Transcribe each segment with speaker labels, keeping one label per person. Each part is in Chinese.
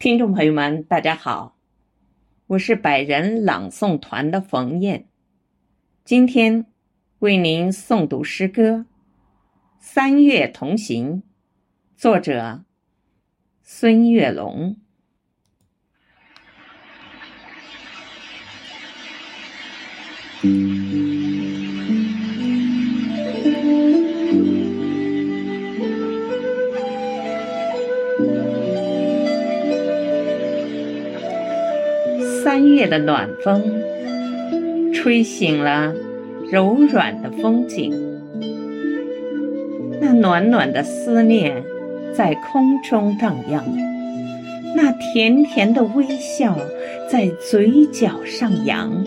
Speaker 1: 听众朋友们，大家好，我是百人朗诵团的冯燕，今天为您诵读诗歌《三月同行》，作者孙月龙。三月的暖风，吹醒了柔软的风景。那暖暖的思念在空中荡漾，那甜甜的微笑在嘴角上扬。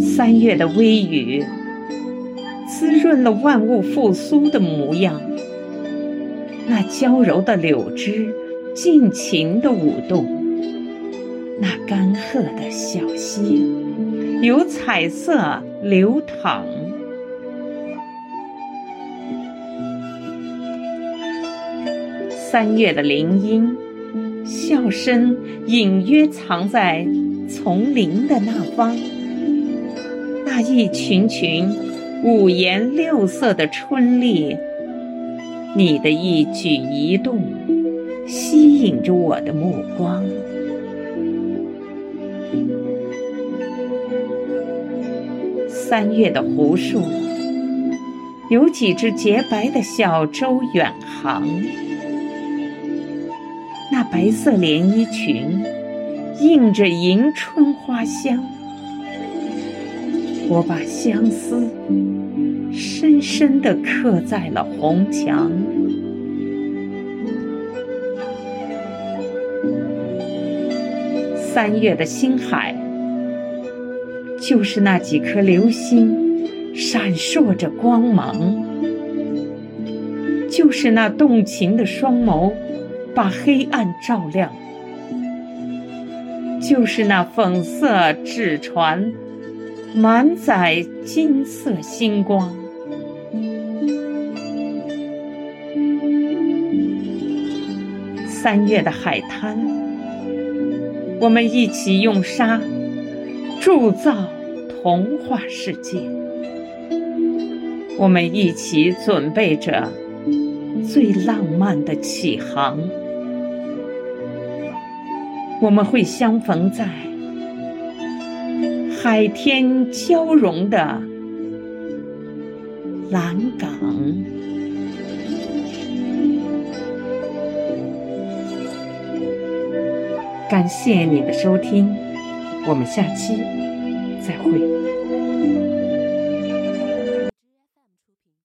Speaker 1: 三月的微雨，滋润了万物复苏的模样。那娇柔的柳枝尽情的舞动，那干涸的小溪有彩色流淌。三月的林荫，笑声隐约藏在丛林的那方。那一群群五颜六色的春丽。你的一举一动吸引着我的目光。三月的湖树，有几只洁白的小舟远航。那白色连衣裙，映着迎春花香。我把相思。深深地刻在了红墙。三月的星海，就是那几颗流星，闪烁着光芒；就是那动情的双眸，把黑暗照亮；就是那粉色纸船，满载金色星光。三月的海滩，我们一起用沙铸造童话世界。我们一起准备着最浪漫的起航。我们会相逢在海天交融的蓝港。感谢你的收听，我们下期再会。